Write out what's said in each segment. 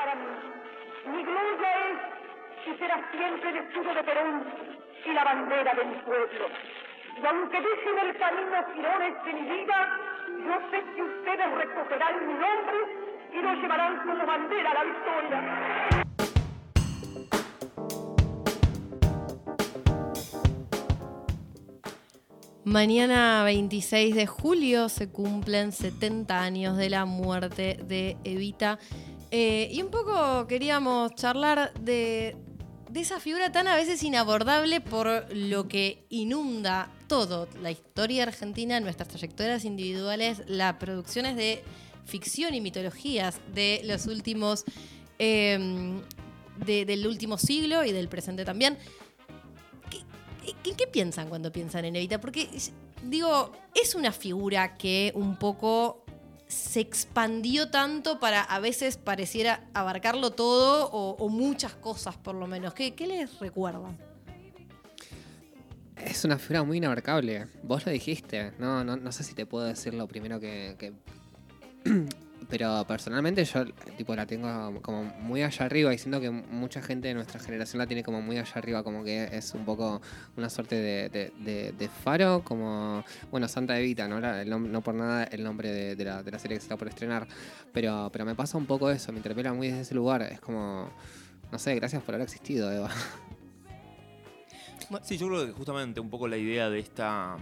Mi gloria es y será siempre el escudo de Perón y la bandera de mi pueblo. Y aunque dejen el camino girones de mi vida, yo sé que ustedes recogerán mi nombre y lo llevarán como bandera a la victoria. Mañana 26 de julio se cumplen 70 años de la muerte de Evita. Eh, y un poco queríamos charlar de, de esa figura tan a veces inabordable por lo que inunda todo, la historia argentina, nuestras trayectorias individuales, las producciones de ficción y mitologías de los últimos, em, del último siglo y del presente también. ¿Qué, qué piensan cuando piensan en Evita? Porque, digo, es una figura que un poco se expandió tanto para a veces pareciera abarcarlo todo o, muchas cosas por lo menos. ¿Qué, qué les recuerda? Es una figura muy inabarcable. Vos lo dijiste. No, no, no sé si te puedo decir lo primero que, que pero personalmente yo tipo la tengo como muy allá arriba y siento que mucha gente de nuestra generación la tiene como muy allá arriba, como que es un poco una suerte de, faro, como, bueno, Santa Evita, ¿no? por nada el nombre de, la, serie que se está por estrenar, pero, pero me pasa un poco eso, me interpela muy desde ese lugar, es como, no sé, gracias por haber existido, Eva. Sí, yo creo que justamente un poco la idea de esta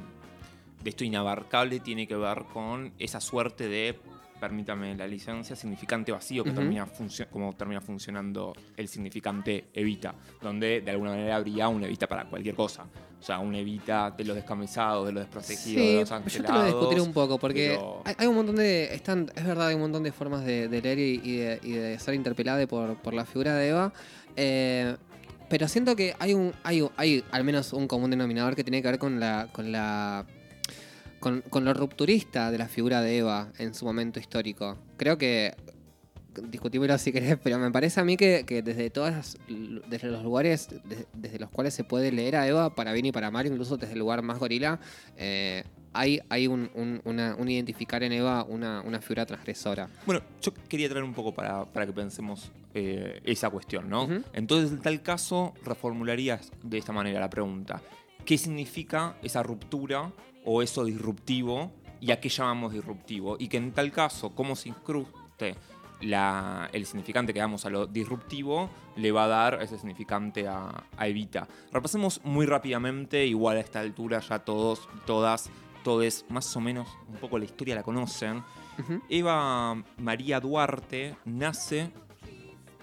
de esto inabarcable tiene que ver con esa suerte de permítame la licencia, significante vacío, que termina como termina funcionando el significante evita, donde de alguna manera habría un evita para cualquier cosa. O sea, un evita de los descamisados, de los desprotegidos, de los ancelados. Yo te lo discutir un poco, porque hay, un montón de. Están, es verdad, hay un montón de formas de, leer y, de, ser interpelado por, por la figura de Eva. Eh, pero siento que hay un, hay, hay al menos un común denominador que tiene que ver con la, con la con, lo rupturista de la figura de Eva en su momento histórico. Creo que discutímelo si querés, pero me parece a mí que, desde todas desde los lugares desde los cuales se puede leer a Eva, para bien y para mal, incluso desde el lugar más gorila, eh, hay, hay un, identificar en Eva una, figura transgresora. Bueno, yo quería traer un poco para, que pensemos eh, esa cuestión, ¿no? Entonces, en tal caso, reformularías de esta manera la pregunta. ¿Qué significa esa ruptura o eso disruptivo y a qué llamamos disruptivo. Y que en tal caso, cómo se incruste la, el significante que damos a lo disruptivo, le va a dar ese significante a, Evita. Repasemos muy rápidamente, igual a esta altura ya todos, todas, todos más o menos un poco la historia la conocen. Eva María Duarte nace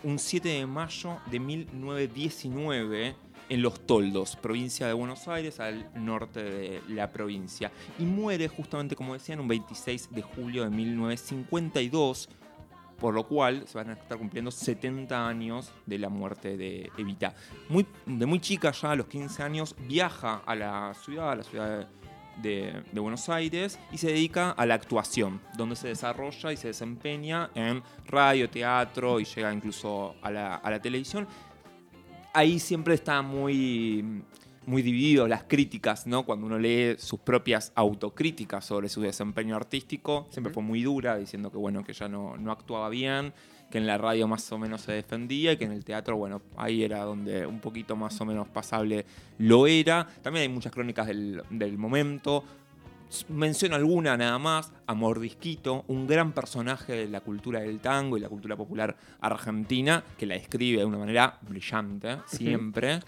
un 7 de mayo de 1919 en Los Toldos, provincia de Buenos Aires, al norte de la provincia. Y muere justamente, como decían, un 26 de julio de 1952, por lo cual se van a estar cumpliendo 70 años de la muerte de Evita. De muy chica, ya a los 15 años, viaja a la ciudad, a la ciudad de, Buenos Aires y se dedica a la actuación, donde se desarrolla y se desempeña en radio, teatro y llega incluso a la televisión ahí siempre está muy, muy dividido las críticas, ¿no? Cuando uno lee sus propias autocríticas sobre su desempeño artístico, siempre fue muy dura, diciendo que bueno, que ya no, no actuaba bien, que en la radio más o menos se defendía y que en el teatro, bueno, ahí era donde un poquito más o menos pasable lo era. También hay muchas crónicas del, del momento menciono alguna nada más, a Mordisquito, un gran personaje de la cultura del tango y la cultura popular argentina, que la describe de una manera brillante, siempre.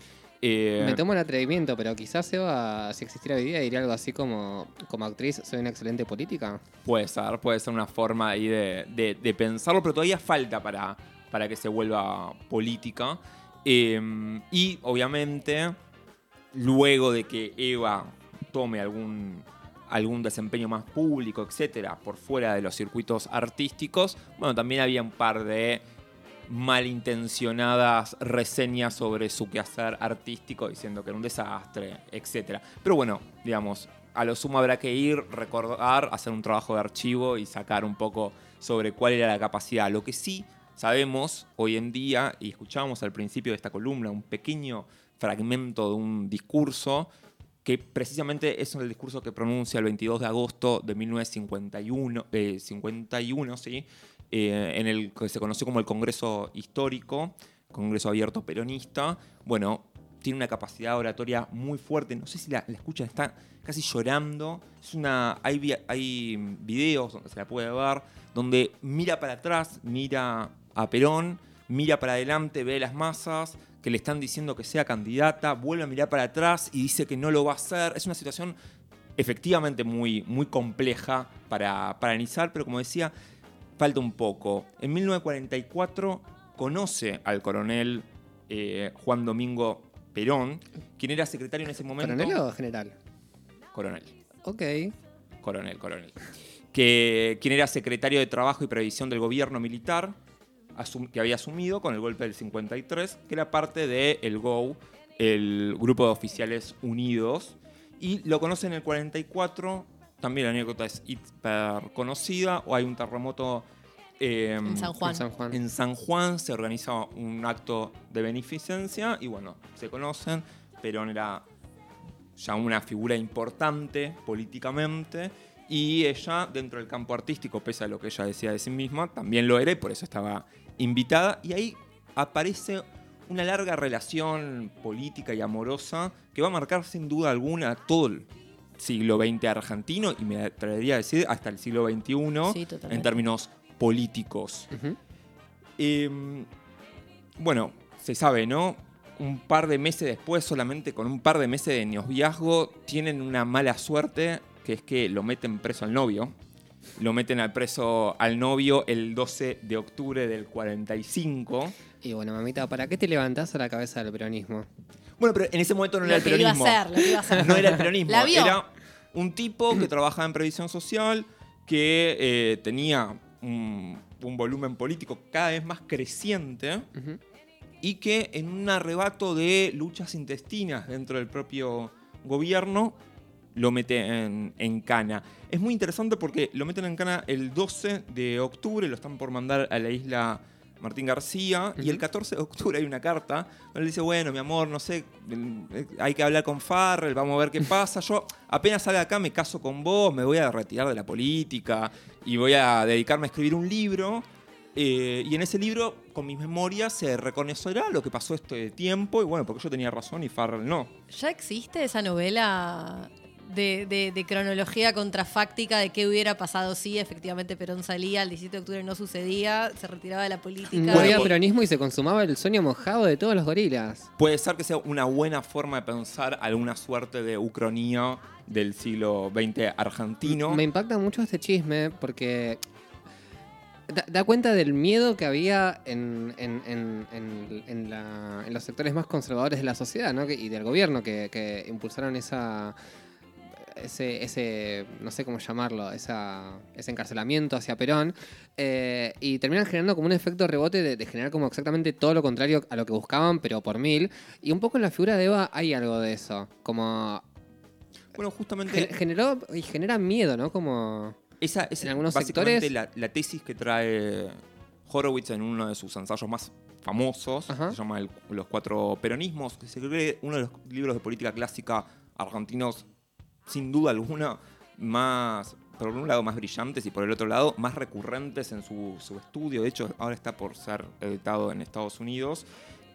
Eh, Me tomo el atrevimiento, pero quizás Eva, si existiera hoy día, diría algo así como, como actriz, soy una excelente política. Puede ser, puede ser una forma ahí de, pensarlo, pero todavía falta para, para que se vuelva política. Eh, y obviamente, luego de que Eva tome algún algún desempeño más público, etcétera, por fuera de los circuitos artísticos, bueno, también había un par de malintencionadas reseñas sobre su quehacer artístico diciendo que era un desastre, etcétera. Pero bueno, digamos, a lo sumo habrá que ir, recordar, hacer un trabajo de archivo y sacar un poco sobre cuál era la capacidad. Lo que sí sabemos hoy en día, y escuchábamos al principio de esta columna, un pequeño fragmento de un discurso que precisamente es el discurso que pronuncia el 22 de agosto de 1951, 51, ¿sí? eh, en el que se conoció como el Congreso Histórico, Congreso Abierto Peronista, bueno, tiene una capacidad oratoria muy fuerte. No sé si la, escuchan, está casi llorando. Es una, hay, hay videos donde se la puede ver, donde mira para atrás, mira a Perón, mira para adelante, ve las masas que le están diciendo que sea candidata, vuelve a mirar para atrás y dice que no lo va a hacer. Es una situación efectivamente muy, muy compleja para, para analizar, pero como decía, falta un poco. En 1944 conoce al coronel eh, Juan Domingo Perón, quien era secretario en ese momento. ¿Coronel o general? Coronel. Ok. Coronel, coronel. Que, quien era secretario de Trabajo y Previsión del gobierno militar, que había asumido con el golpe del 53, que era parte del el GO, el Grupo de Oficiales Unidos, y lo conoce en el 44. También la anécdota es hiper conocida, o hay un terremoto em, en, San Juan. en San Juan. se organiza un acto de beneficencia y bueno, se conocen. Perón era ya una figura importante políticamente y ella dentro del campo artístico, pese a lo que ella decía de sí misma, también lo era y por eso estaba invitada. Y ahí aparece una larga relación política y amorosa que va a marcar sin duda alguna todo el siglo XX argentino y me atrevería a decir hasta el siglo XXI en términos políticos. Em, bueno, se sabe, ¿no? Un par de meses después, solamente con un par de meses de noviazgo, tienen una mala suerte, que es que lo meten preso al novio. Lo meten al preso al novio el 12 de octubre del 45. Y bueno, mamita, ¿para qué te levantás a la cabeza del peronismo? Bueno, pero en ese momento no era el peronismo. No era el peronismo. Era un tipo que trabajaba en previsión social, que eh, tenía un, volumen político cada vez más creciente y que en un arrebato de luchas intestinas dentro del propio gobierno lo mete en, en, cana. Es muy interesante porque lo meten en cana el 12 de octubre, lo están por mandar a la isla Martín García, y el 14 de octubre hay una carta donde le dice, bueno, mi amor, no sé, hay que hablar con Farrell, vamos a ver qué pasa. Yo apenas salga acá me caso con vos, me voy a retirar de la política y voy a dedicarme a escribir un libro. Eh, y en ese libro, con mis memorias, se reconocerá lo que pasó este tiempo, y bueno, porque yo tenía razón y Farrell no. ¿Ya existe esa novela de, cronología contrafáctica de qué hubiera pasado si efectivamente Perón salía, el 17 de octubre no sucedía, se retiraba de la política. Moría peronismo y se consumaba el sueño mojado de todos los gorilas. Puede ser que sea una buena forma de pensar alguna suerte de ucronía del siglo XX argentino. Me impacta mucho este chisme porque da, cuenta del miedo que había en, los sectores más conservadores de la sociedad y del gobierno que impulsaron esa ese, ese, no sé cómo llamarlo, esa, ese encarcelamiento hacia Perón, eh, y terminan generando como un efecto rebote de, generar como exactamente todo lo contrario a lo que buscaban, pero por mil. Y un poco en la figura de Eva hay algo de eso, como... Bueno, justamente... generó y genera miedo, ¿no? Como... Esa, en algunos sectores... La, la tesis que trae Horowitz en uno de sus ensayos más famosos, se llama Los Cuatro Peronismos, que se cree uno de los libros de política clásica argentinos sin duda alguna, más, por un lado, más brillantes y por el otro lado, más recurrentes en su, estudio. De hecho, ahora está por ser editado en Estados Unidos.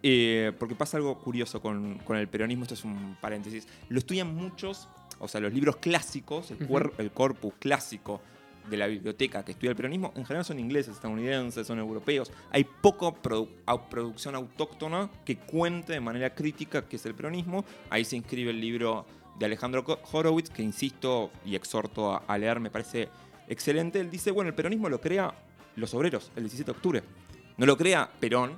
Eh, porque pasa algo curioso con, el peronismo, esto es un paréntesis. Lo estudian muchos, o sea, los libros clásicos, el, el corpus clásico de la biblioteca que estudia el peronismo, en general son ingleses, estadounidenses, son europeos. Hay poco producción autóctona que cuente de manera crítica qué es el peronismo. Ahí se inscribe el libro de Alejandro Horowitz, que insisto y exhorto a, leer, me parece excelente. Él dice, bueno, el peronismo lo crea los obreros el 17 de octubre. No lo crea Perón,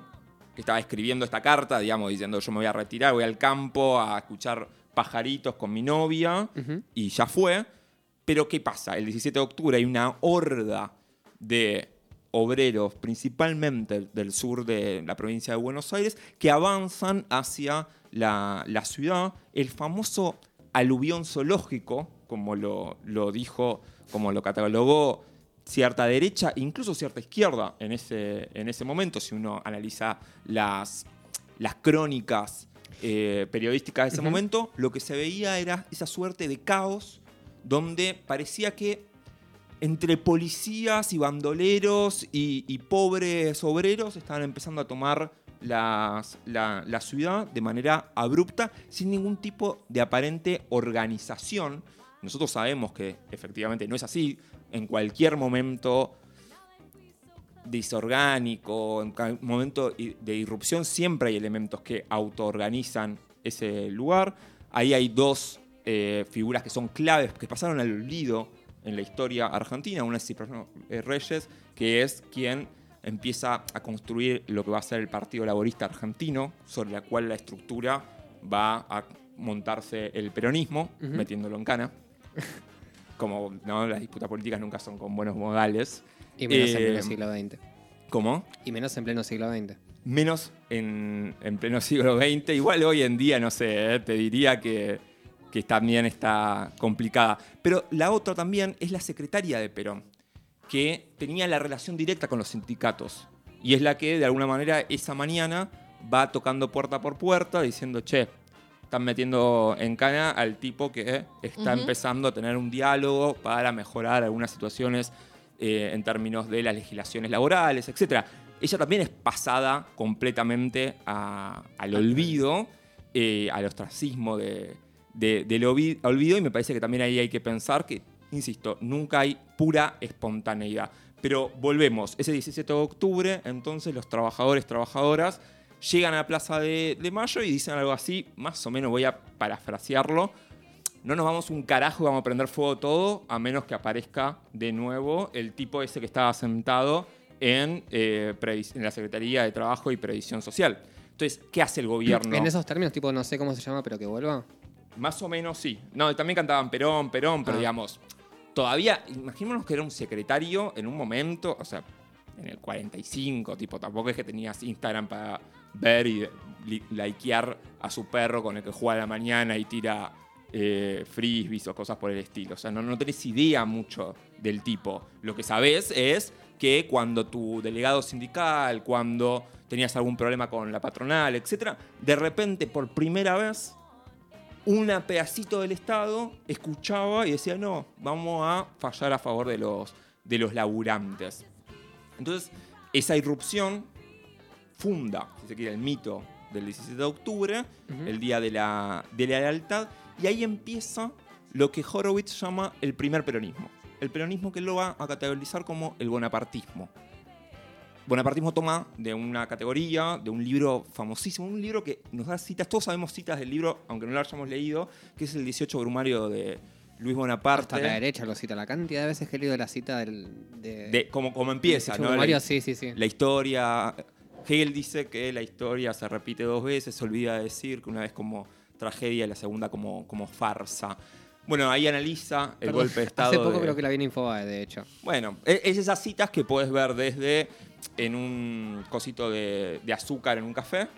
que estaba escribiendo esta carta, digamos, diciendo yo me voy a retirar, voy al campo a escuchar pajaritos con mi novia, y ya fue. Pero ¿qué pasa? El 17 de octubre hay una horda de obreros, principalmente del sur de la provincia de Buenos Aires, que avanzan hacia la, la ciudad. El famoso aluvión zoológico, como lo, dijo, como lo catalogó cierta derecha, incluso cierta izquierda en ese, en ese momento, si uno analiza las, las crónicas eh, periodísticas de ese momento, lo que se veía era esa suerte de caos donde parecía que entre policías y bandoleros y, pobres obreros estaban empezando a tomar la, ciudad de manera abrupta, sin ningún tipo de aparente organización. Nosotros sabemos que efectivamente no es así. En cualquier momento disorgánico, en momento de irrupción, siempre hay elementos que autoorganizan ese lugar. Ahí hay dos eh, figuras que son claves, que pasaron al olvido en la historia argentina. Una es Cipriano eh, Reyes, que es quien empieza a construir lo que va a ser el Partido Laborista Argentino, sobre la cual la estructura va a montarse el peronismo, metiéndolo en cana. Como ¿no? las disputas políticas nunca son con buenos modales. Y menos en pleno eh, siglo XX. ¿Cómo? Y menos en pleno siglo XX. Menos en, pleno siglo XX. Igual hoy en día, no sé, eh, te diría que que también está complicada. Pero la otra también es la secretaria de Perón, que tenía la relación directa con los sindicatos. Y es la que, de alguna manera, esa mañana va tocando puerta por puerta diciendo, che, están metiendo en cana al tipo que está empezando a tener un diálogo para mejorar algunas situaciones eh, en términos de las legislaciones laborales, etc. Ella también es pasada completamente al olvido, eh, al ostracismo de, del olvido y me parece que también ahí hay que pensar que, insisto, nunca hay pura espontaneidad. Pero volvemos, ese 17 de octubre, entonces los trabajadores, trabajadoras, llegan a la Plaza de, Mayo y dicen algo así, más o menos voy a parafrasearlo, no nos vamos un carajo y vamos a prender fuego todo, a menos que aparezca de nuevo el tipo ese que estaba sentado en, eh, en la Secretaría de Trabajo y Previsión Social. Entonces, ¿qué hace el gobierno? En esos términos, tipo, no sé cómo se llama, pero que vuelva. Más o menos sí. No, también cantaban Perón, Perón, pero ah. digamos, todavía, imaginémonos que era un secretario en un momento, o sea, en el 45, tipo, tampoco es que tenías Instagram para ver y likear a su perro con el que juega a la mañana y tira eh, frisbees o cosas por el estilo. O sea, no, no tenés idea mucho del tipo. Lo que sabés es que cuando tu delegado sindical, cuando tenías algún problema con la patronal, etc., de repente, por primera vez, un pedacito del Estado escuchaba y decía, no, vamos a fallar a favor de los, de los laburantes. Entonces, esa irrupción funda, si se quiere, el mito del 17 de octubre, el día de la, de la lealtad, y ahí empieza lo que Horowitz llama el primer peronismo. El peronismo que lo va a categorizar como el bonapartismo. Bonapartismo toma de una categoría, de un libro famosísimo, un libro que nos da citas, todos sabemos citas del libro, aunque no lo hayamos leído, que es el 18 Brumario de Luis Bonaparte. Hasta la derecha lo cita, la cantidad de veces que he leído la cita del, de, como, como empieza, ¿no? Brumario, sí, sí, sí. La historia. Hegel dice que la historia se repite dos veces, se olvida de decir que una vez como tragedia y la segunda como, como farsa. Bueno, ahí analiza el golpe de Estado. Hace poco creo que la vi en Infobae, de hecho. Bueno, e, es esas citas que puedes ver desde en un cosito de, azúcar en un café,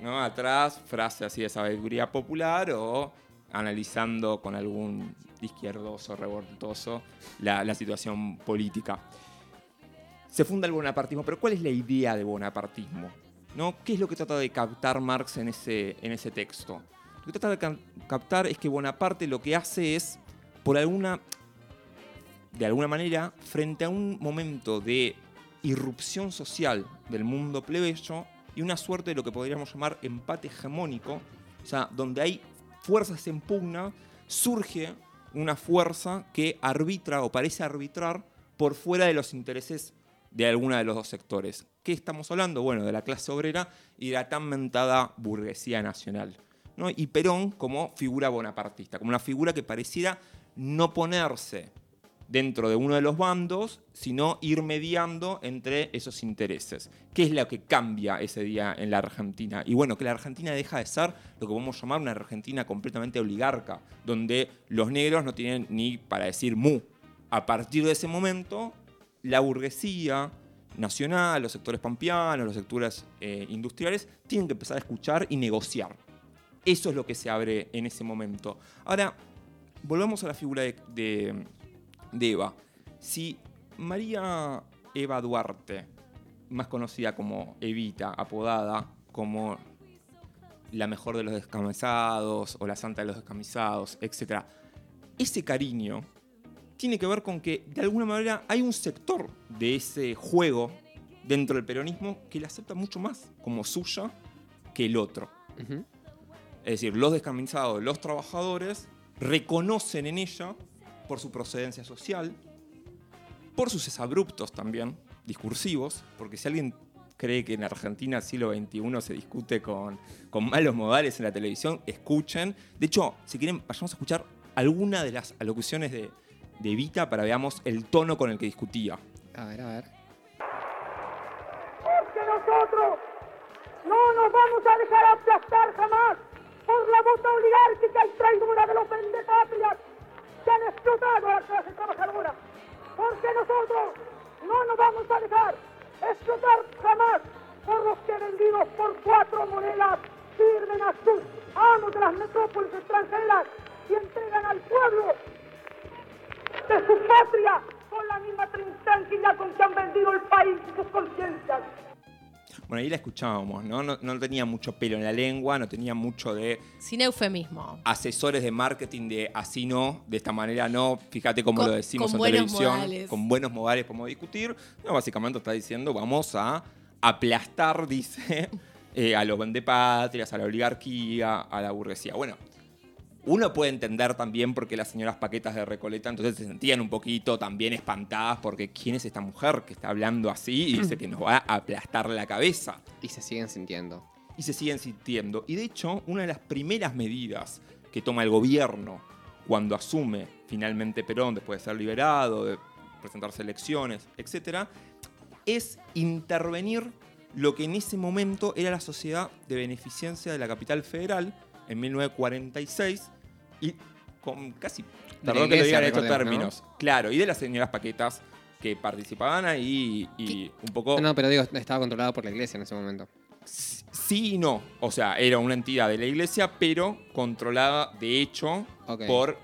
¿no? Atrás, frase así de sabiduría popular o analizando con algún izquierdoso, revoltoso, la, situación política. Se funda el bonapartismo, pero ¿cuál es la idea de bonapartismo? ¿No? ¿Qué es lo que trata de captar Marx en ese, en ese texto? Lo que trata de captar es que Bonaparte lo que hace es, por alguna, de alguna manera, frente a un momento de irrupción social del mundo plebeyo y una suerte de lo que podríamos llamar empate hegemónico, o sea, donde hay fuerzas en pugna, surge una fuerza que arbitra o parece arbitrar por fuera de los intereses de alguna de los dos sectores. ¿Qué estamos hablando? Bueno, de la clase obrera y de la tan mentada burguesía nacional. ¿no? Y Perón como figura bonapartista, como una figura que pareciera no ponerse dentro de uno de los bandos, sino ir mediando entre esos intereses. ¿Qué es lo que cambia ese día en la Argentina? Y bueno, que la Argentina deja de ser lo que podemos llamar una Argentina completamente oligarca, donde los negros no tienen ni para decir mu. A partir de ese momento, la burguesía nacional, los sectores pampeanos, los sectores eh, industriales, tienen que empezar a escuchar y negociar. Eso es lo que se abre en ese momento. Ahora, volvamos a la figura de de Eva. Si María Eva Duarte, más conocida como Evita, apodada como la mejor de los descamisados o la santa de los descamisados, etc., ese cariño tiene que ver con que de alguna manera hay un sector de ese juego dentro del peronismo que la acepta mucho más como suya que el otro. Es decir, los descamisados, los trabajadores, reconocen en ella por su procedencia social, por sus abruptos también, discursivos, porque si alguien cree que en Argentina siglo XXI se discute con, con malos modales en la televisión, escuchen. De hecho, si quieren, vayamos a escuchar alguna de las alocuciones de, de Vita para veamos el tono con el que discutía. A ver, a ver. Porque nosotros no nos vamos a dejar aplastar jamás por la bota oligárquica y traidora de los vendepatrias que han explotado a la clase trabajadora. Porque nosotros no nos vamos a dejar explotar jamás por los que vendidos por cuatro monedas sirven a sus amos de las metrópolis extranjeras y entregan al pueblo de su patria con la misma tranquilidad con que han vendido el país y sus conciencias. Bueno, ahí la escuchábamos, ¿no? ¿no? ¿no? tenía mucho pelo en la lengua, no tenía mucho de... Sin eufemismo. Asesores de marketing de así no, de esta manera no, fíjate cómo lo decimos en televisión. Con buenos modales podemos discutir. No, básicamente está diciendo, vamos a aplastar, dice, eh, a los vendepatrias, a la oligarquía, a la burguesía. Bueno, uno puede entender también por qué las señoras Paquetas de Recoleta entonces se sentían un poquito también espantadas porque quién es esta mujer que está hablando así y dice que nos va a aplastar la cabeza. Y se siguen sintiendo. Y se siguen sintiendo. Y de hecho, una de las primeras medidas que toma el gobierno cuando asume finalmente Perón, después de ser liberado, de presentarse elecciones, etc., es intervenir lo que en ese momento era la Sociedad de Beneficencia de la Capital Federal, en 1946 y con casi, perdón que lo digan estos términos, claro, y de las señoras Paquetas que participaban ahí y, un poco... No, pero digo, estaba controlada por la iglesia en ese momento. Sí y no. O sea, era una entidad de la iglesia, pero controlada de hecho por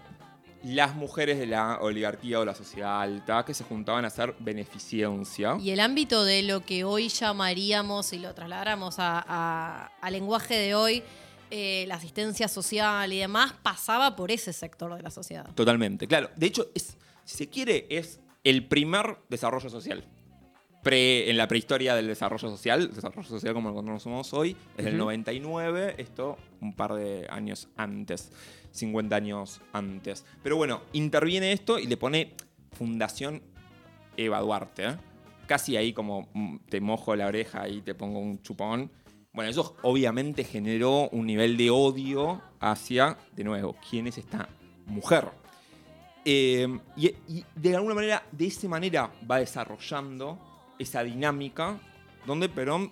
las mujeres de la oligarquía o la sociedad alta que se juntaban a hacer beneficencia. Y el ámbito de lo que hoy llamaríamos, si lo trasladáramos a lenguaje de hoy, eh, la asistencia social y demás pasaba por ese sector de la sociedad. Totalmente, claro. De hecho, es, si se quiere, es el primer desarrollo social. Pre, en la prehistoria del desarrollo social, desarrollo social como lo conocemos hoy, es el 99, esto un par de años antes, 50 años antes. Pero bueno, interviene esto y le pone Fundación Eva Duarte. ¿eh? Casi ahí como mm, te mojo la oreja y te pongo un chupón bueno, eso obviamente generó un nivel de odio hacia, de nuevo, quién es esta mujer. Eh, y, de alguna manera, de esa manera va desarrollando esa dinámica donde Perón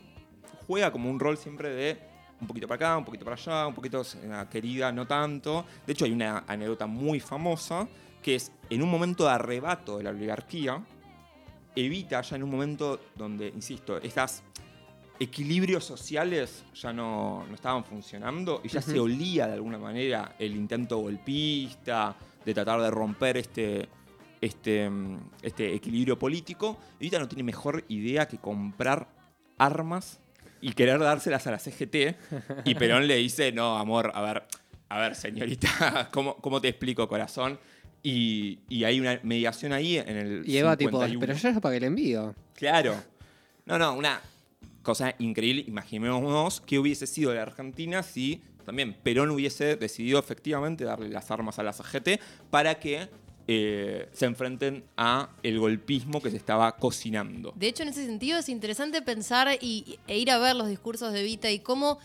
juega como un rol siempre de un poquito para acá, un poquito para allá, un poquito querida, no tanto. De hecho, hay una anécdota muy famosa que es en un momento de arrebato de la oligarquía, evita ya en un momento donde, insisto, estas equilibrios sociales ya no, estaban funcionando y ya se olía de alguna manera el intento golpista de tratar de romper este, este, este equilibrio político. Y ahorita no tiene mejor idea que comprar armas y querer dárselas a la CGT. Y Perón le dice, no, amor, a ver, a ver, señorita, ¿cómo, cómo te explico, corazón? Y, hay una mediación ahí en el. Y Eva, tipo, pero yo para que le envío. Claro. No, no, una, cosa increíble. Imaginémonos qué hubiese sido la Argentina si también Perón hubiese decidido efectivamente darle las armas a la CGT para que eh, se enfrenten a el golpismo que se estaba cocinando. De hecho, en ese sentido es interesante pensar y, e ir a ver los discursos de Vita y cómo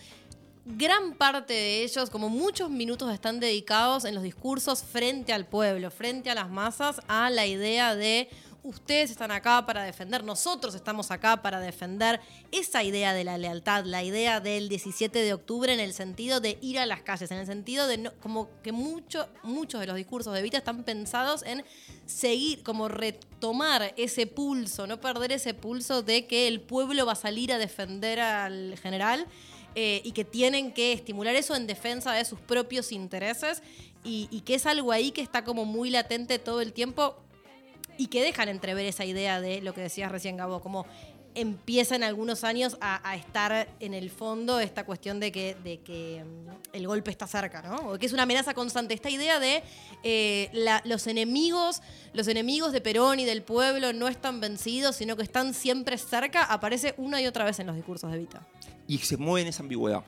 gran parte de ellos, como muchos minutos están dedicados en los discursos frente al pueblo, frente a las masas, a la idea de ustedes están acá para defender, nosotros estamos acá para defender esa idea de la lealtad, la idea del 17 de octubre en el sentido de ir a las calles, en el sentido de como que muchos de los discursos de Vita están pensados en seguir, como retomar ese pulso, no perder ese pulso de que el pueblo va a salir a defender al general. Eh, y que tienen que estimular eso en defensa de sus propios intereses y, que es algo ahí que está como muy latente todo el tiempo y que dejan entrever esa idea de lo que decías recién, Gabo, como empieza en algunos años a, estar en el fondo esta cuestión de que, de que mm, el golpe está cerca, ¿no? O que es una amenaza constante. Esta idea de eh, los enemigos, los enemigos de Perón y del pueblo no están vencidos, sino que están siempre cerca, aparece una y otra vez en los discursos de Vita. Y se mueve en esa ambigüedad.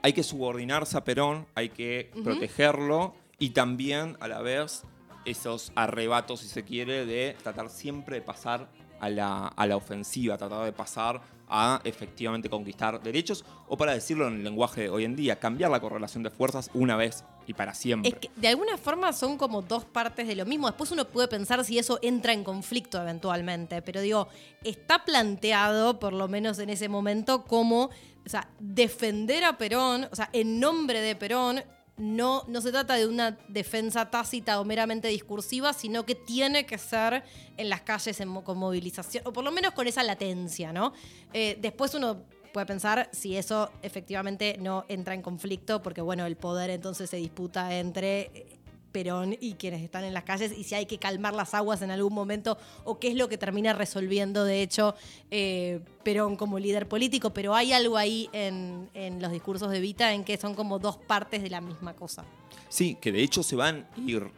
Hay que subordinarse a Perón, hay que protegerlo y también a la vez esos arrebatos, si se quiere, de tratar siempre de pasar a la, a la ofensiva, tratar de pasar a efectivamente conquistar derechos, o para decirlo en el lenguaje de hoy en día, cambiar la correlación de fuerzas una vez y para siempre. Es que de alguna forma son como dos partes de lo mismo. Después uno puede pensar si eso entra en conflicto eventualmente, pero digo, está planteado, por lo menos en ese momento, como, o sea, defender a Perón, o sea, en nombre de Perón, no, no se trata de una defensa tácita o meramente discursiva, sino que tiene que ser en las calles con movilización, o por lo menos con esa latencia, ¿no? Eh, después uno puede pensar si eso efectivamente no entra en conflicto, porque bueno, el poder entonces se disputa entre Perón y quienes están en las calles y si hay que calmar las aguas en algún momento o qué es lo que termina resolviendo de hecho eh, Perón como líder político, pero hay algo ahí en, los discursos de Vita en que son como dos partes de la misma cosa. Sí, que de hecho se van a ir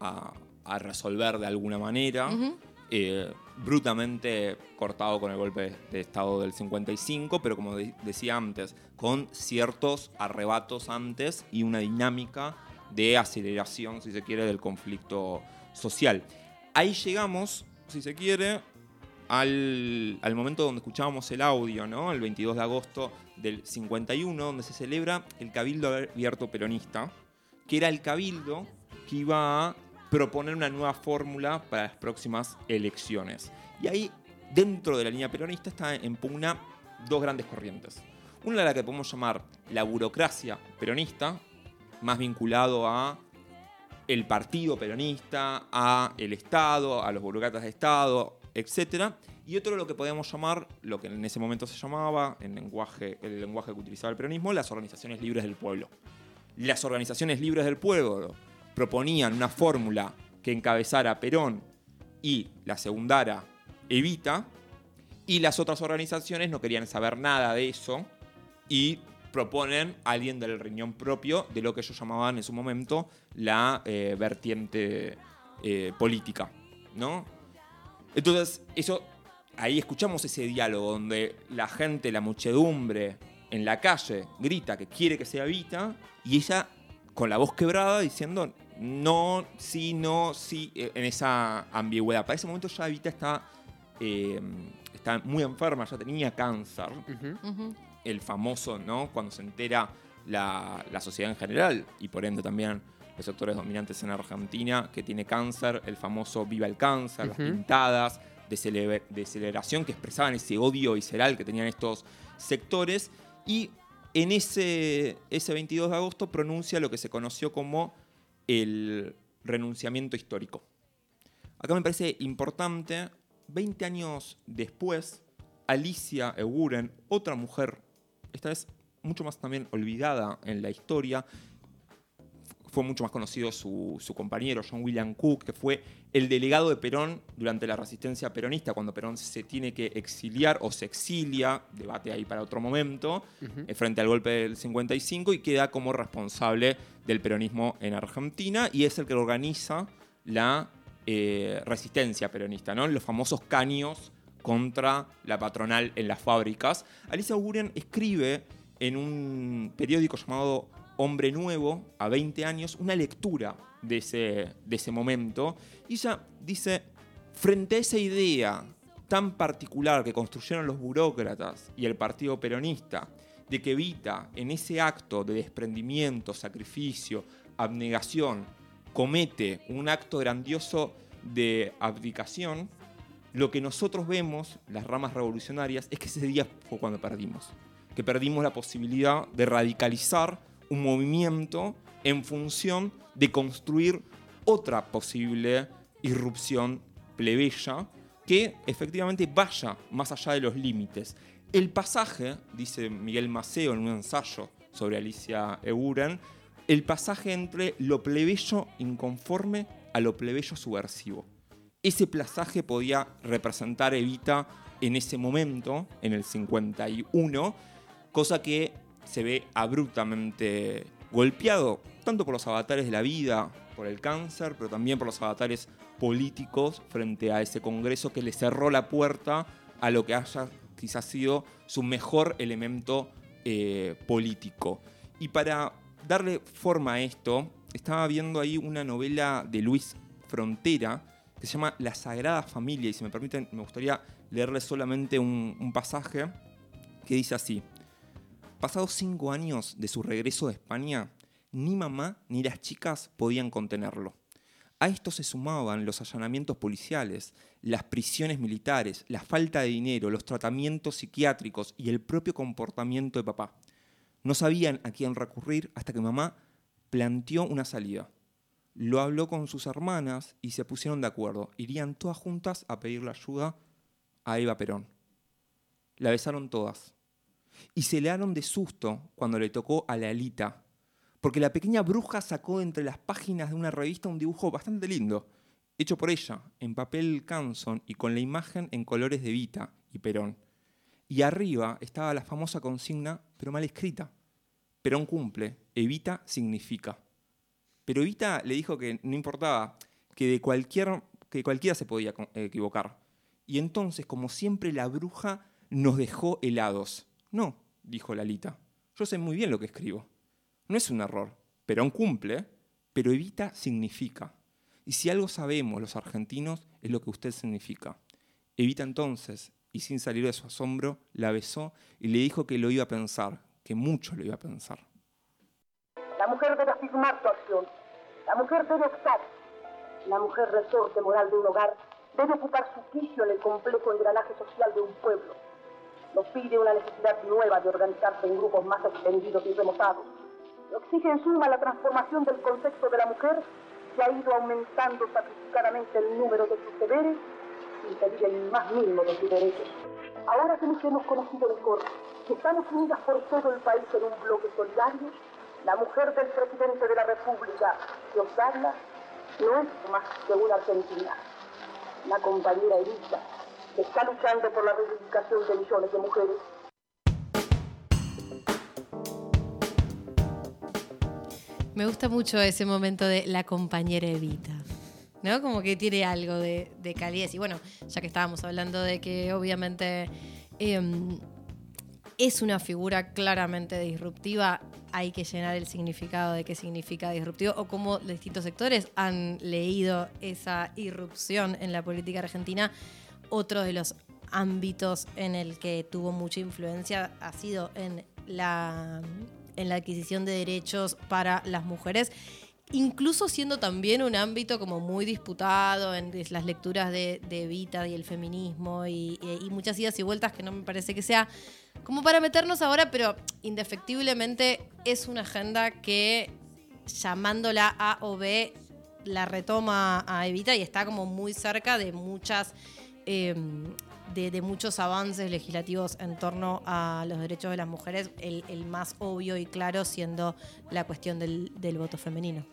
a, resolver de alguna manera. Eh, brutamente cortado con el golpe de Estado del 55, pero como decía antes, con ciertos arrebatos antes y una dinámica de aceleración, si se quiere, del conflicto social. Ahí llegamos, si se quiere, al, momento donde escuchábamos el audio, ¿no? el 22 de agosto del 51, donde se celebra el Cabildo Abierto Peronista, que era el cabildo que iba a proponer una nueva fórmula para las próximas elecciones. Y ahí, dentro de la línea peronista, está en pugna dos grandes corrientes. Una de la que podemos llamar la burocracia peronista, más vinculado a el partido peronista, a el Estado, a los burócratas de Estado, etc. Y otro lo que podemos llamar, lo que en ese momento se llamaba, en lenguaje, el lenguaje que utilizaba el peronismo, las organizaciones libres del pueblo. Las organizaciones libres del pueblo proponían una fórmula que encabezara Perón y la segundara Evita, y las otras organizaciones no querían saber nada de eso y proponen a alguien del riñón propio de lo que ellos llamaban en su momento la eh, vertiente eh, política, ¿no? Entonces, eso, ahí escuchamos ese diálogo donde la gente, la muchedumbre en la calle grita que quiere que se habita y ella con la voz quebrada diciendo no, sí, no, sí, eh, en esa ambigüedad. Para ese momento ya Evita está, está muy enferma, ya tenía cáncer el famoso, ¿no? Cuando se entera la, sociedad en general y por ende también los sectores dominantes en Argentina, que tiene cáncer, el famoso Viva el Cáncer, las pintadas de, de, celebración que expresaban ese odio visceral que tenían estos sectores. Y en ese, ese 22 de agosto pronuncia lo que se conoció como el renunciamiento histórico. Acá me parece importante, 20 años después, Alicia Eguren, otra mujer esta vez mucho más también olvidada en la historia. Fue mucho más conocido su, compañero, John William Cook, que fue el delegado de Perón durante la resistencia peronista, cuando Perón se tiene que exiliar o se exilia, debate ahí para otro momento, eh, frente al golpe del 55 y queda como responsable del peronismo en Argentina y es el que organiza la eh, resistencia peronista, ¿no? los famosos caños contra la patronal en las fábricas. Alicia Guren escribe en un periódico llamado Hombre Nuevo, a 20 años, una lectura de ese, de ese momento. Y ella dice, frente a esa idea tan particular que construyeron los burócratas y el Partido Peronista, de que Evita, en ese acto de desprendimiento, sacrificio, abnegación, comete un acto grandioso de abdicación, lo que nosotros vemos, las ramas revolucionarias, es que ese día fue cuando perdimos. Que perdimos la posibilidad de radicalizar un movimiento en función de construir otra posible irrupción plebeya que efectivamente vaya más allá de los límites. El pasaje, dice Miguel Maceo en un ensayo sobre Alicia Eguren, el pasaje entre lo plebeyo inconforme a lo plebeyo subversivo ese plazaje podía representar Evita en ese momento, en el 51, cosa que se ve abruptamente golpeado, tanto por los avatares de la vida, por el cáncer, pero también por los avatares políticos frente a ese Congreso que le cerró la puerta a lo que haya quizás sido su mejor elemento eh, político. Y para darle forma a esto, estaba viendo ahí una novela de Luis Frontera que se llama La Sagrada Familia, y si me permiten, me gustaría leerle solamente un, pasaje que dice así. Pasados cinco años de su regreso de España, ni mamá ni las chicas podían contenerlo. A esto se sumaban los allanamientos policiales, las prisiones militares, la falta de dinero, los tratamientos psiquiátricos y el propio comportamiento de papá. No sabían a quién recurrir hasta que mamá planteó una salida. Lo habló con sus hermanas y se pusieron de acuerdo. Irían todas juntas a pedirle ayuda a Eva Perón. La besaron todas. Y se le dieron de susto cuando le tocó a la Alita, porque la pequeña bruja sacó entre las páginas de una revista un dibujo bastante lindo, hecho por ella, en papel Canson y con la imagen en colores de Vita y Perón. Y arriba estaba la famosa consigna, pero mal escrita. Perón cumple, Evita significa. Pero Evita le dijo que no importaba, que de cualquier, que cualquiera se podía equivocar. Y entonces, como siempre, la bruja nos dejó helados. No, dijo Lalita. Yo sé muy bien lo que escribo. No es un error. Perón cumple, pero Evita significa. Y si algo sabemos los argentinos es lo que usted significa. Evita entonces, y sin salir de su asombro, la besó y le dijo que lo iba a pensar, que mucho lo iba a pensar. Mujer debe afirmar su acción. La mujer debe optar. La mujer resorte moral de un hogar debe ocupar su quicio en el complejo engranaje social de un pueblo. Nos pide una necesidad nueva de organizarse en grupos más extendidos y remotados. Exige en suma la transformación del concepto de la mujer que ha ido aumentando sacrificadamente el número de sus deberes sin pedir el más mínimo de sus derechos. Ahora que nos hemos conocido mejor, que estamos unidas por todo el país en un bloque solidario, la mujer del presidente de la República, que os habla, no es más que una argentina la compañera Erika, que está luchando por la reivindicación de millones de mujeres. Me gusta mucho ese momento de la compañera Evita. ¿No? Como que tiene algo de, calidez. Y bueno, ya que estábamos hablando de que obviamente em, es una figura claramente disruptiva, hay que llenar el significado de qué significa disruptivo o cómo distintos sectores han leído esa irrupción en la política argentina. Otro de los ámbitos en el que tuvo mucha influencia ha sido en la, en la adquisición de derechos para las mujeres incluso siendo también un ámbito como muy disputado en las lecturas de, de Vita y el feminismo y, muchas idas y vueltas que no me parece que sea como para meternos ahora, pero indefectiblemente es una agenda que llamándola A o B la retoma a Evita y está como muy cerca de muchas em, de, muchos avances legislativos en torno a los derechos de las mujeres, el, más obvio y claro siendo la cuestión del, voto femenino.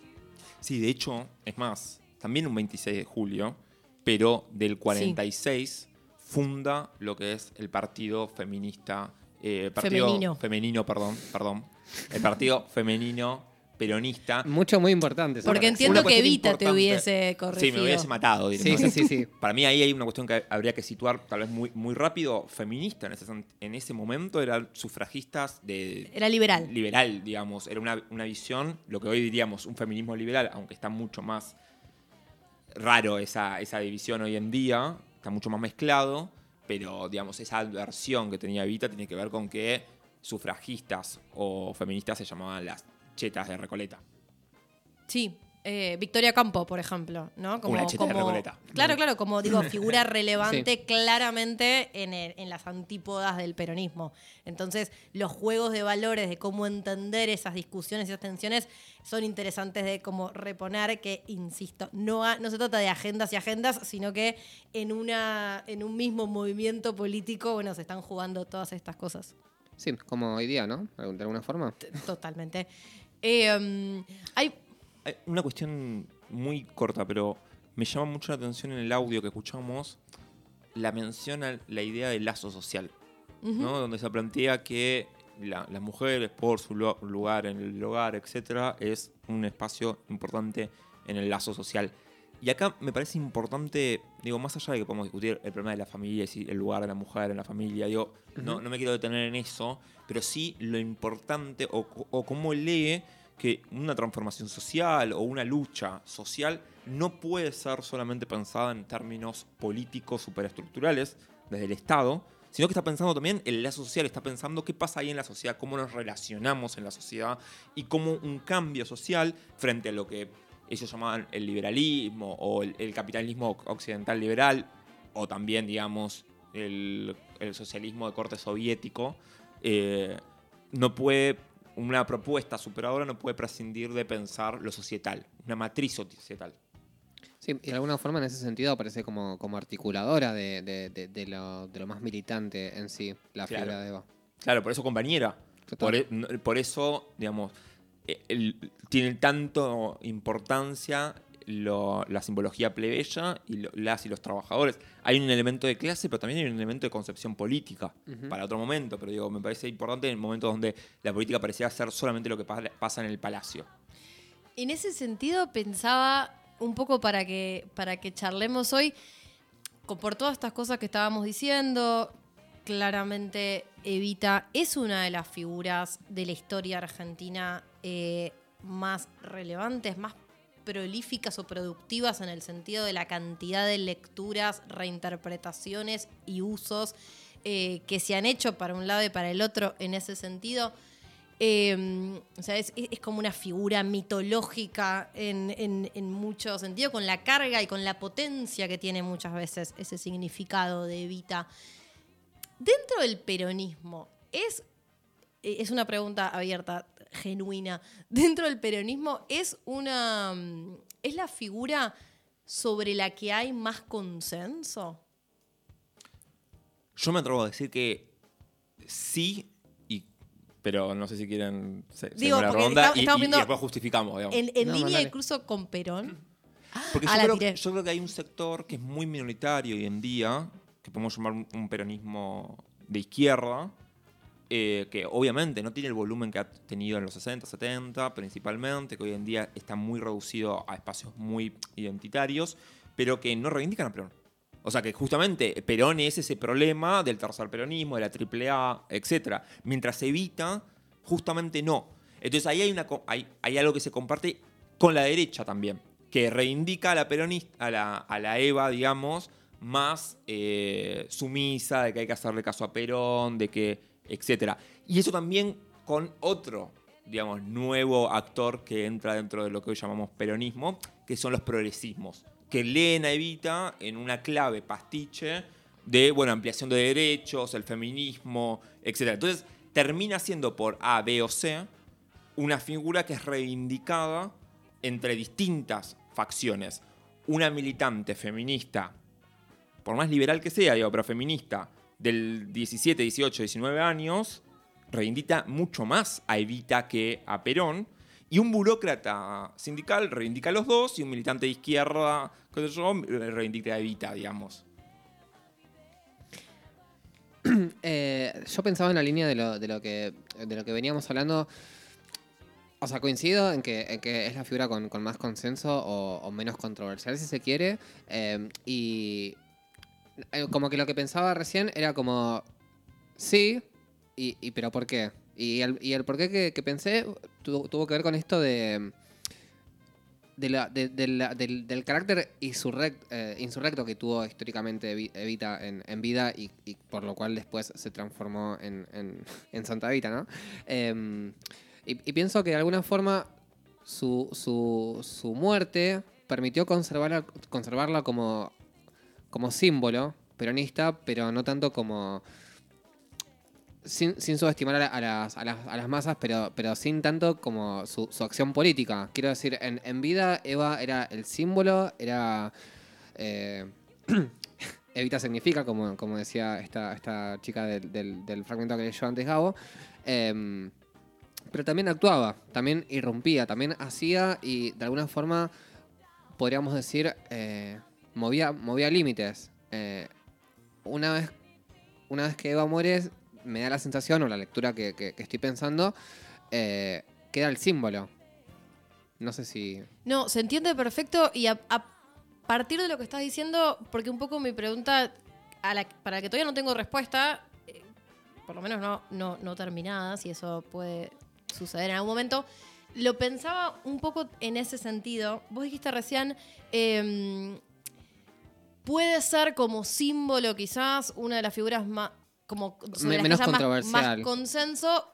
Sí, de hecho, es más, también un 26 de julio, pero del 46 funda lo que es el Partido Feminista. Eh, partido femenino. Femenino, perdón, perdón. El Partido Femenino Peronista. Mucho, muy importante. Porque entiendo que Evita te hubiese corregido. Sí, me hubiese matado. Sí, sí, sí, sí, Para mí ahí hay una cuestión que habría que situar tal vez muy, muy rápido. Feminista en ese, en ese momento eran sufragistas de... Era liberal. Liberal, digamos. Era una, una visión, lo que hoy diríamos un feminismo liberal, aunque está mucho más raro esa, esa división hoy en día está mucho más mezclado, pero digamos, esa versión que tenía Evita tiene que ver con que sufragistas o feministas se llamaban las chetas de Recoleta. Sí, eh, Victoria Campo, por ejemplo, ¿no? Como, Una cheta de Recoleta. Claro, claro, como digo, figura relevante claramente en, en, las antípodas del peronismo. Entonces, los juegos de valores, de cómo entender esas discusiones y esas tensiones, son interesantes de cómo reponer que, insisto, no, no se trata de agendas y agendas, sino que en, una, en un mismo movimiento político, bueno, se están jugando todas estas cosas. Sí, como hoy día, ¿no? De alguna forma. Totalmente. Eh, um, hay una cuestión muy corta, pero me llama mucho la atención en el audio que escuchamos la mención a la idea del lazo social, ¿no? donde se plantea que las mujeres, por su lugar en el hogar, etcétera, es un espacio importante en el lazo social. Y acá me parece importante, digo, más allá de que podemos discutir el problema de la familia y el lugar de la mujer en la familia, digo, no, no me quiero detener en eso, pero sí lo importante o, o cómo lee que una transformación social o una lucha social no puede ser solamente pensada en términos políticos superestructurales desde el Estado, sino que está pensando también en la social, está pensando qué pasa ahí en la sociedad, cómo nos relacionamos en la sociedad y cómo un cambio social frente a lo que ellos llamaban el liberalismo o el, capitalismo occidental liberal, o también, digamos, el, socialismo de corte soviético, eh, no puede una propuesta superadora no puede prescindir de pensar lo societal, una matriz societal. Sí, y de alguna forma en ese sentido aparece como, como articuladora de, lo, más militante en sí, la figura de Eva. Claro, por eso compañera. Por, e, por, eso, digamos, e, tiene tanto importancia la simbología plebeya y las y los trabajadores. Hay un elemento de clase, pero también hay un elemento de concepción política para otro momento. Pero digo, me parece importante en el momento donde la política parecía ser solamente lo que pasa en el palacio. En ese sentido, pensaba un poco para que, para que charlemos hoy, por todas estas cosas que estábamos diciendo, claramente Evita es una de las figuras de la historia argentina eh, más relevantes, más prolíficas o productivas en el sentido de la cantidad de lecturas, reinterpretaciones y usos eh, que se han hecho para un lado y para el otro en ese sentido. Em, o sea, es, como una figura mitológica en, en, mucho sentido, con la carga y con la potencia que tiene muchas veces ese significado de Evita. Dentro del peronismo, es, es una pregunta abierta genuina dentro del peronismo es una mm, es la figura sobre la que hay más consenso. Yo me atrevo a decir que sí, y, pero no sé si quieren Digo, la ronda y, después justificamos. En, línea incluso con Perón. Porque ah, yo, creo, yo creo que hay un sector que es muy minoritario hoy en día, que podemos llamar un peronismo de izquierda, eh, que obviamente no tiene el volumen que ha tenido en los 60, 70 principalmente, que hoy en día está muy reducido a espacios muy identitarios, pero que no reivindican a Perón. O sea que justamente Perón es ese problema del tercer peronismo, de la AAA, etc. Mientras Evita, justamente no. Entonces ahí hay, algo que se comparte con la derecha también, que reivindica a la peronista, a la Eva, digamos, más eh, sumisa, de que hay que hacerle caso a Perón, de que etc. Y eso también con otro, digamos, nuevo actor que entra dentro de lo que hoy llamamos peronismo, que son los progresismos, que leen Evita en una clave pastiche de, bueno, ampliación de derechos, el feminismo, etc. Entonces, termina siendo por A, B o C una figura que es reivindicada entre distintas facciones. Una militante feminista, por más liberal que sea, digo, pero feminista, del 17, 18, 19 años reivindica mucho más a Evita que a Perón. Y un burócrata sindical reivindica a los dos y un militante de izquierda, qué sé yo, reivindica a Evita, digamos. Eh, yo pensaba en la línea de lo, de lo, que, de lo que veníamos hablando. O sea, coincido en que, es la figura con, más consenso o, menos controversial, si se quiere. Eh, y como que lo que pensaba recién era como, sí, y, pero ¿por qué? Y el, y por qué que, pensé tuvo, que ver con esto de, del, carácter eh, insurrecto que tuvo históricamente Evita en, vida y, por lo cual después se transformó en, Santa Evita, ¿no? Em, y, pienso que de alguna forma su, su muerte permitió conservarla, conservarla como como símbolo peronista, pero no tanto como... Sin, subestimar a, las, a, las, masas, pero, pero sin tanto como su, acción política. Quiero decir, en, vida Eva era el símbolo, era... Eh, Evita significa, como, como decía esta, esta chica del, fragmento que leyó antes Gabo. Em, pero también actuaba, también irrumpía, también hacía y de alguna forma podríamos decir, eh, movía, movía límites. Eh, una, vez, una vez que Eva muere, me da la sensación, o la lectura que, estoy pensando, eh, queda el símbolo. No sé si... No, se entiende perfecto y a, partir de lo que estás diciendo, porque un poco mi pregunta, a la, para la que todavía no tengo respuesta, por lo menos no, no, no terminada, si eso puede suceder en algún momento, lo pensaba un poco en ese sentido. Vos dijiste recién, em, puede ser como símbolo quizás una de las figuras más, como menos controversial. Más, consenso,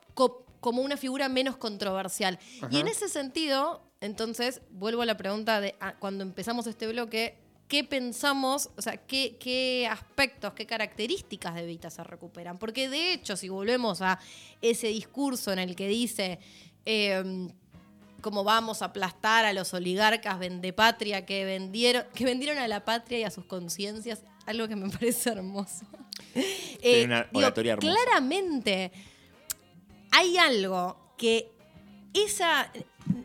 como una figura menos controversial. Y en ese sentido, entonces, vuelvo a la pregunta de ah, cuando empezamos este bloque, ¿qué pensamos, o sea, qué, qué, aspectos, qué características de Vita se recuperan? Porque de hecho, si volvemos a ese discurso en el que dice... Eh, cómo vamos a aplastar a los oligarcas vendepatria que vendieron, que vendieron a la patria y a sus conciencias, algo que me parece hermoso. Eh, una oratoria hermosa. Claramente hay algo que esa.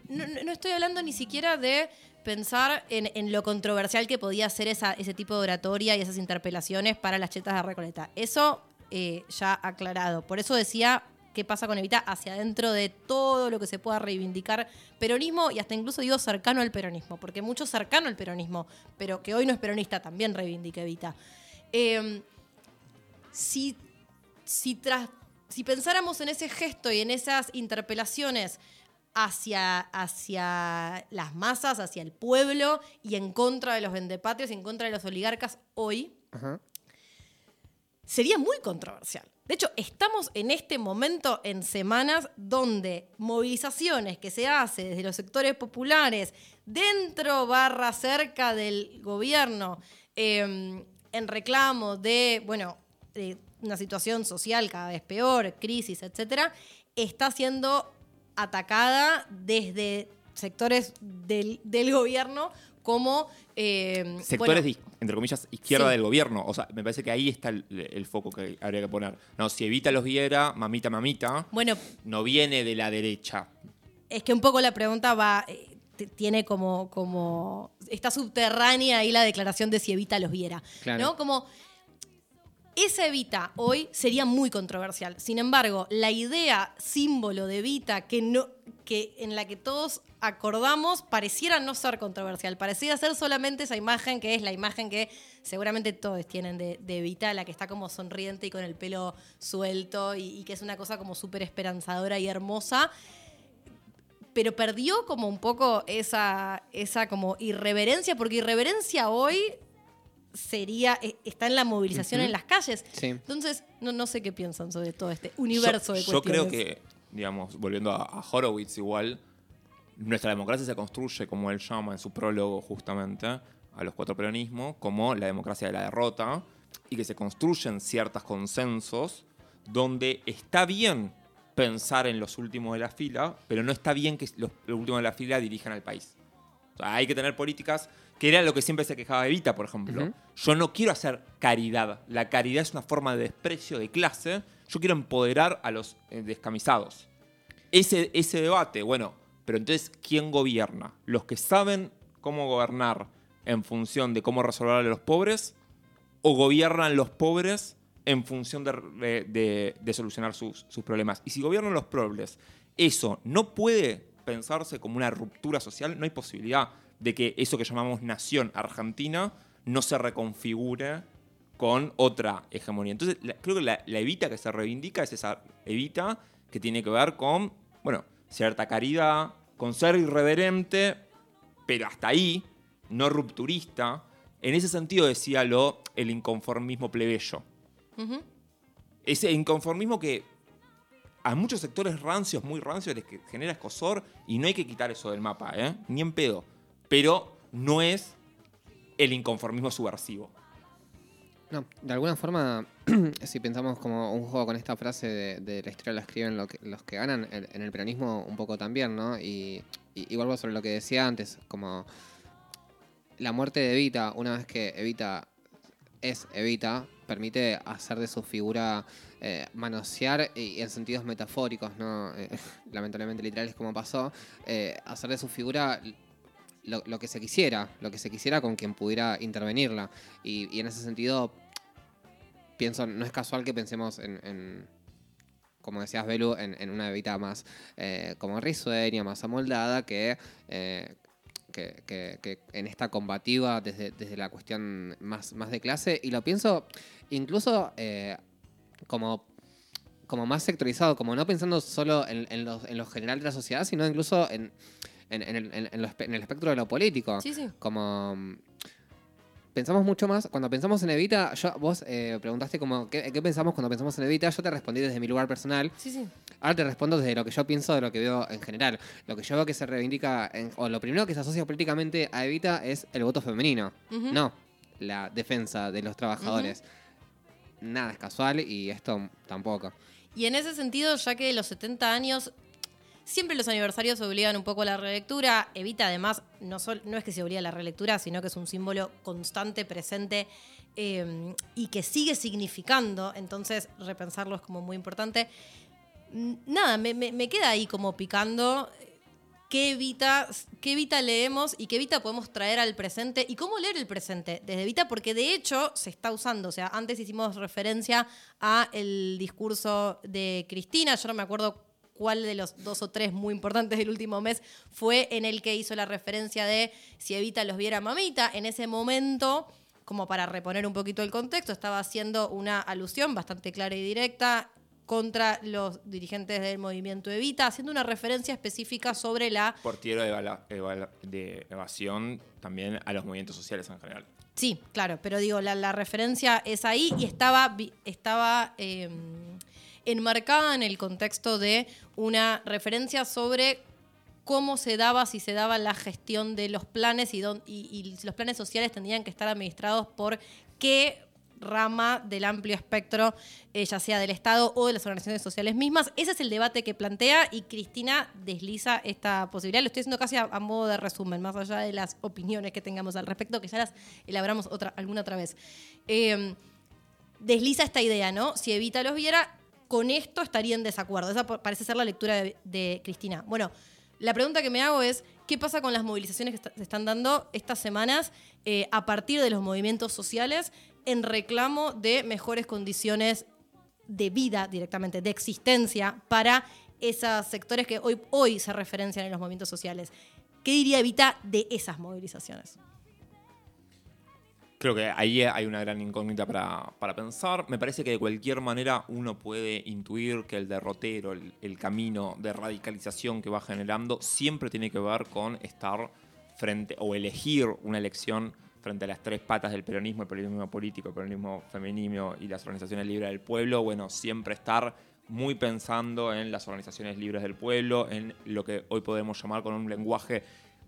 No, estoy hablando ni siquiera de pensar en, lo controversial que podía ser esa, ese tipo de oratoria y esas interpelaciones para las chetas de Recoleta. Eso eh, ya aclarado. Por eso decía qué pasa con Evita hacia adentro de todo lo que se pueda reivindicar peronismo y hasta incluso digo cercano al peronismo, porque mucho cercano al peronismo, pero que hoy no es peronista, también reivindica Evita. Em, si, si, si pensáramos en ese gesto y en esas interpelaciones hacia, hacia las masas, hacia el pueblo y en contra de los vendepatrios y en contra de los oligarcas hoy, sería muy controversial. De hecho, estamos en este momento en semanas donde movilizaciones que se hacen desde los sectores populares, dentro barra cerca del gobierno, em, en reclamo de, bueno, una situación social cada vez peor, crisis, etcétera, está siendo atacada desde sectores del, del gobierno como... Eh, Sectores, entre comillas, izquierda del gobierno. O sea, me parece que ahí está el, foco que habría que poner. No, si Evita los viera, mamita, mamita, bueno, no viene de la derecha. Es que un poco la pregunta va... Eh, tiene como, como. Está subterránea ahí la declaración de si Evita los viera. ¿No? Como. Esa Evita hoy sería muy controversial. Sin embargo, la idea símbolo de Evita que no, que en la que todos acordamos pareciera no ser controversial, pareciera ser solamente esa imagen que es la imagen que seguramente todos tienen de, de Evita, la que está como sonriente y con el pelo suelto y, que es una cosa como súper esperanzadora y hermosa pero perdió como un poco esa, esa como irreverencia, porque irreverencia hoy sería, e, está en la movilización en las calles. Entonces, no, no sé qué piensan sobre todo este universo de cuestiones. Yo creo que, digamos, volviendo a Horowitz igual, nuestra democracia se construye, como él llama en su prólogo justamente, a los cuatro peronismos, como la democracia de la derrota, y que se construyen ciertos consensos donde está bien pensar en los últimos de la fila, pero no está bien que los, últimos de la fila dirijan al país. hay que tener políticas, que era lo que siempre se quejaba Evita, por ejemplo. Yo no quiero hacer caridad. La caridad es una forma de desprecio de clase. Yo quiero empoderar a los eh, descamisados. Ese, ese debate, bueno, pero entonces, ¿quién gobierna? ¿Los que saben cómo gobernar en función de cómo resolver a los pobres? ¿O gobiernan los pobres en función de, solucionar sus, problemas? Y si gobiernan los pobres, eso no puede pensarse como una ruptura social, no hay posibilidad de que eso que llamamos nación argentina no se reconfigure con otra hegemonía. Entonces, creo que la, la, evita que se reivindica es esa evita que tiene que ver con, bueno, cierta caridad, con ser irreverente, pero hasta ahí, no rupturista. En ese sentido decía lo el inconformismo plebeyo. Ese inconformismo que a muchos sectores rancios, muy rancios, les genera escosor y no hay que quitar eso del mapa, ¿eh? ni en pedo. Pero no es el inconformismo subversivo. No, de alguna forma, si pensamos como un juego con esta frase de, la historia la escriben los que ganan, en el peronismo un poco también, ¿no? Y, y, vuelvo sobre lo que decía antes, como la muerte de Evita, una vez que Evita es Evita, permite hacer de su figura eh, manosear y, en sentidos metafóricos, ¿no? Eh, lamentablemente literales como pasó, eh, hacer de su figura lo, que se quisiera, lo que se quisiera con quien pudiera intervenirla. Y, en ese sentido, pienso, no es casual que pensemos en, como decías, Belu, en, una Evita más eh, como risueña, más amoldada, que, eh, que, en esta combativa desde, desde la cuestión más, más de clase. Y lo pienso incluso eh, como como más sectorizado, como no pensando solo en, en, en lo general de la sociedad, sino incluso en, en, el, en, el, espectro de lo político. Sí, sí. Como mm, pensamos mucho más, cuando pensamos en Evita, yo, vos eh, preguntaste como, ¿qué, pensamos cuando pensamos en Evita? Yo te respondí desde mi lugar personal. Sí, sí. Ahora te respondo desde lo que yo pienso, de lo que veo en general. Lo que yo veo que se reivindica, o lo primero que se asocia políticamente a Evita es el voto femenino. No, la defensa de los trabajadores. Nada es casual y esto tampoco. Y en ese sentido, ya que los 70 años Siempre los aniversarios obligan un poco a la relectura. Evita además, no, no es que se obliga a la relectura, sino que es un símbolo constante, presente em, y que sigue significando. Entonces, repensarlo es como muy importante. Nada, me, queda ahí como picando qué Evita, qué Evita leemos y qué Evita podemos traer al presente y cómo leer el presente desde Evita, porque de hecho se está usando. O sea, antes hicimos referencia a el discurso de Cristina, yo no me acuerdo cuál de los dos o tres muy importantes del último mes fue en el que hizo la referencia de si Evita los viera mamita. En ese momento, como para reponer un poquito el contexto, estaba haciendo una alusión bastante clara y directa contra los dirigentes del movimiento Evita, haciendo una referencia específica sobre la... Portiero de, de evasión también a los movimientos sociales en general. Sí, claro, pero digo, la, referencia es ahí y estaba, estaba em, enmarcada en el contexto de una referencia sobre cómo se daba, si se daba la gestión de los planes y, los planes sociales tendrían que estar administrados por qué rama del amplio espectro, eh, ya sea del Estado o de las organizaciones sociales mismas. Ese es el debate que plantea y Cristina desliza esta posibilidad. Lo estoy haciendo casi a, modo de resumen, más allá de las opiniones que tengamos al respecto, que ya las elaboramos otra, alguna otra vez. Eh, desliza esta idea, ¿no? Si Evita los viera, con esto estaría en desacuerdo. Esa parece ser la lectura de, Cristina. Bueno, la pregunta que me hago es, ¿qué pasa con las movilizaciones que se están dando estas semanas eh, a partir de los movimientos sociales en reclamo de mejores condiciones de vida directamente, de existencia para esos sectores que hoy, hoy se referencian en los movimientos sociales? ¿Qué diría Evita de esas movilizaciones? Creo que ahí hay una gran incógnita para, pensar. Me parece que de cualquier manera uno puede intuir que el derrotero, el, camino de radicalización que va generando, siempre tiene que ver con estar frente o elegir una elección frente a las tres patas del peronismo, el peronismo político, el peronismo femenino y las organizaciones libres del pueblo. Bueno, siempre estar muy pensando en las organizaciones libres del pueblo, en lo que hoy podemos llamar con un lenguaje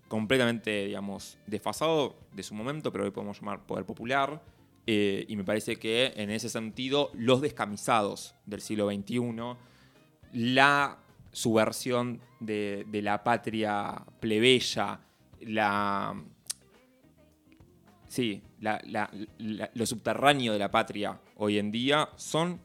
completamente, digamos, desfasado de su momento, pero hoy podemos llamar poder popular. Eh, y me parece que en ese sentido, los descamisados del siglo XXI, la subversión de, la patria plebeya, la. Sí, lo subterráneo de la patria hoy en día son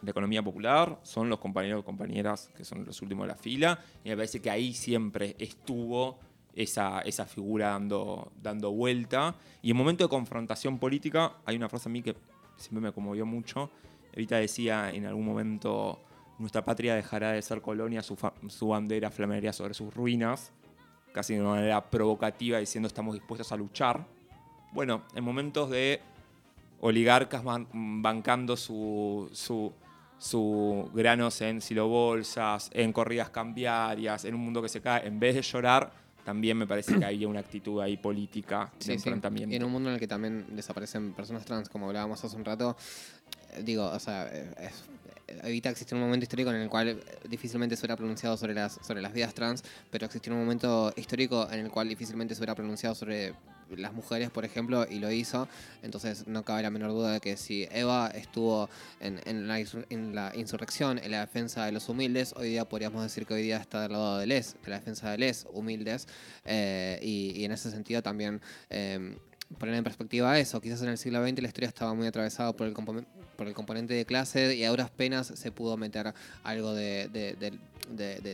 la economía popular, son los compañeros y compañeras que son los últimos de la fila, y me parece que ahí siempre estuvo esa, esa figura dando, dando vuelta. Y en momento de confrontación política, hay una frase a mí que siempre me conmovió mucho. Evita decía en algún momento, nuestra patria dejará de ser colonia, su, su bandera flamearía sobre sus ruinas, casi de manera provocativa, diciendo estamos dispuestos a luchar. Bueno, en momentos de oligarcas bancando su, su, su granos en silobolsas, en corridas cambiarias, en un mundo que se cae, en vez de llorar, también me parece que había una actitud ahí política de enfrentamiento. Y en un mundo en el que también desaparecen personas trans, como hablábamos hace un rato, eh, digo, o sea, evita existir un momento histórico en el cual difícilmente se hubiera pronunciado sobre las, sobre las vidas trans, pero existió un momento histórico en el cual difícilmente se hubiera pronunciado sobre las mujeres, por ejemplo, y lo hizo. Entonces no cabe la menor duda de que si Eva estuvo en, en, la, insurrección, en la defensa de los humildes, hoy día podríamos decir que hoy día está del lado de Les, de la defensa de Les humildes. Eh, y, en ese sentido también... Eh, poner en perspectiva eso. Quizás en el siglo XX la historia estaba muy atravesada por el, por el componente de clase y a duras penas se pudo meter algo de,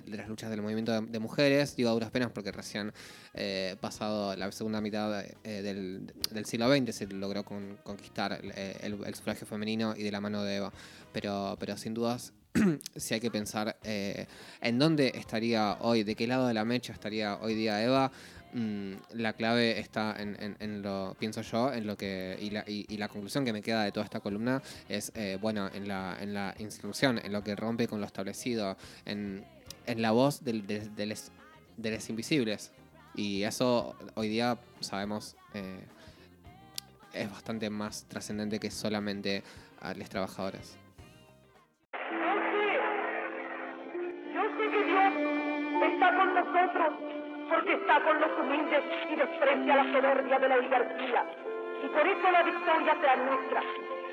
las luchas del movimiento de, mujeres. Digo a duras penas porque recién eh, pasado la segunda mitad eh, del, siglo XX se logró conquistar eh, el, sufragio femenino y de la mano de Eva. Pero, pero sin dudas si hay que pensar en dónde estaría hoy, de qué lado de la mecha estaría hoy día Eva, Mm, la clave está en, lo, pienso yo, en lo que, y la, y, la, conclusión que me queda de toda esta columna es, eh, bueno, en la, en la instrucción, en lo que rompe con lo establecido, en, la voz del, de, los invisibles. Y eso hoy día sabemos eh, es bastante más trascendente que solamente a los trabajadores. Está con los humildes y desprecia la soberbia de la oligarquía. Y por eso la victoria sea nuestra.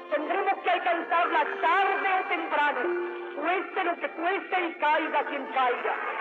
Tendremos que alcanzarla tarde o temprano, cueste lo que cueste y caiga quien caiga.